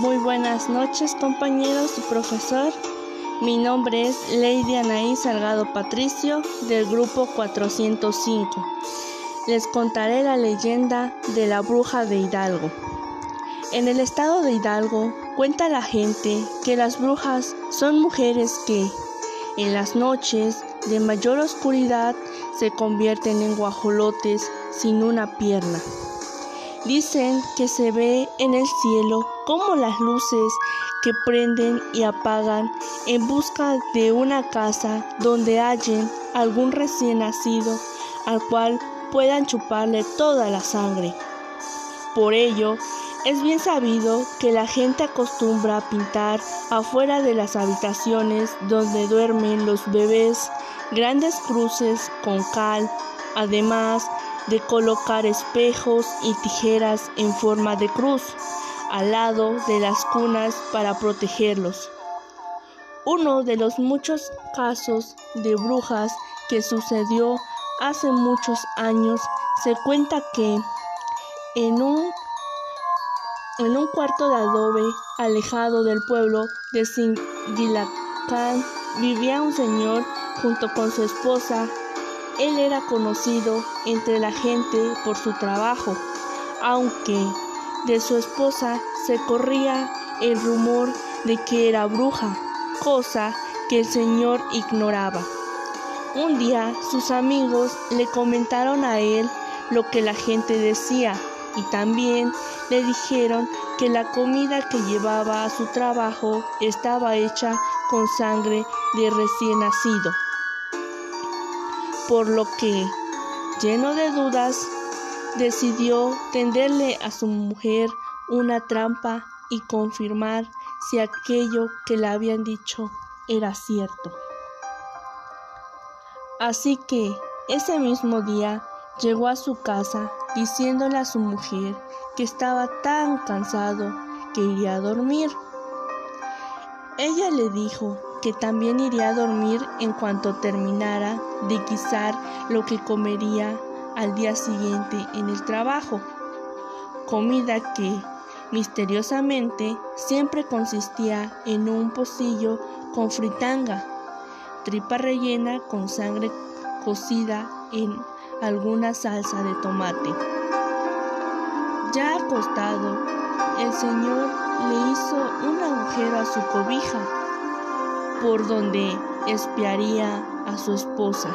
Muy buenas noches compañeros y profesor. Mi nombre es Lady Anaí Salgado Patricio del grupo 405. Les contaré la leyenda de la bruja de Hidalgo. En el estado de Hidalgo cuenta la gente que las brujas son mujeres que en las noches de mayor oscuridad se convierten en guajolotes sin una pierna. Dicen que se ve en el cielo como las luces que prenden y apagan en busca de una casa donde hallen algún recién nacido al cual puedan chuparle toda la sangre. Por ello, es bien sabido que la gente acostumbra a pintar afuera de las habitaciones donde duermen los bebés grandes cruces con cal, además de colocar espejos y tijeras en forma de cruz al lado de las cunas para protegerlos. Uno de los muchos casos de brujas que sucedió hace muchos años se cuenta que en un, en un cuarto de adobe alejado del pueblo de Singilacán vivía un señor junto con su esposa él era conocido entre la gente por su trabajo, aunque de su esposa se corría el rumor de que era bruja, cosa que el señor ignoraba. Un día sus amigos le comentaron a él lo que la gente decía y también le dijeron que la comida que llevaba a su trabajo estaba hecha con sangre de recién nacido por lo que, lleno de dudas, decidió tenderle a su mujer una trampa y confirmar si aquello que le habían dicho era cierto. Así que ese mismo día llegó a su casa diciéndole a su mujer que estaba tan cansado que iría a dormir. Ella le dijo que también iría a dormir en cuanto terminara de guisar lo que comería al día siguiente en el trabajo. Comida que, misteriosamente, siempre consistía en un pocillo con fritanga, tripa rellena con sangre cocida en alguna salsa de tomate. Ya acostado, el señor le hizo un agujero a su cobija por donde espiaría a su esposa.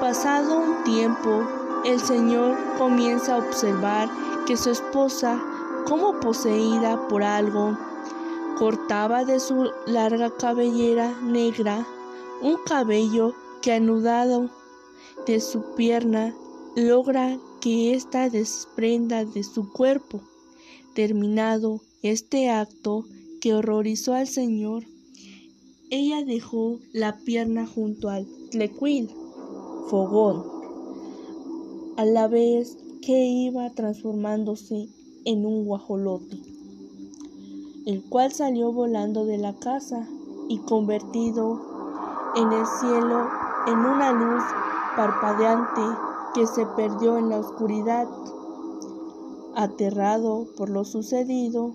Pasado un tiempo, el Señor comienza a observar que su esposa, como poseída por algo, cortaba de su larga cabellera negra un cabello que anudado de su pierna logra que ésta desprenda de su cuerpo. Terminado este acto que horrorizó al Señor, ella dejó la pierna junto al tlecuil, fogón, a la vez que iba transformándose en un guajolote, el cual salió volando de la casa y convertido en el cielo en una luz parpadeante que se perdió en la oscuridad. Aterrado por lo sucedido,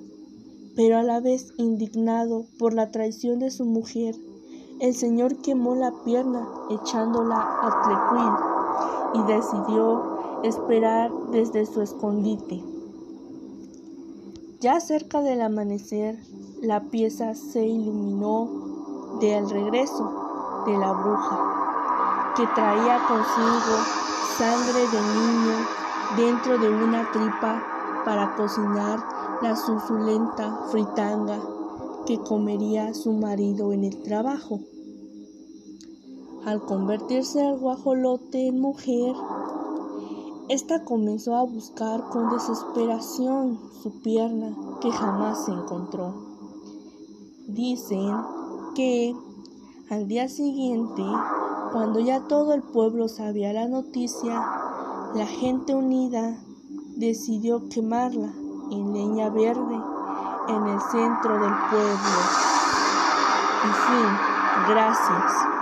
pero a la vez indignado por la traición de su mujer, el Señor quemó la pierna echándola a Tlecuil y decidió esperar desde su escondite. Ya cerca del amanecer, la pieza se iluminó de al regreso de la bruja, que traía consigo sangre de niño dentro de una tripa para cocinar la suculenta fritanga que comería su marido en el trabajo. Al convertirse el guajolote en mujer, esta comenzó a buscar con desesperación su pierna que jamás se encontró. Dicen que al día siguiente, cuando ya todo el pueblo sabía la noticia, la gente unida decidió quemarla en leña verde en el centro del pueblo. Y fin, gracias.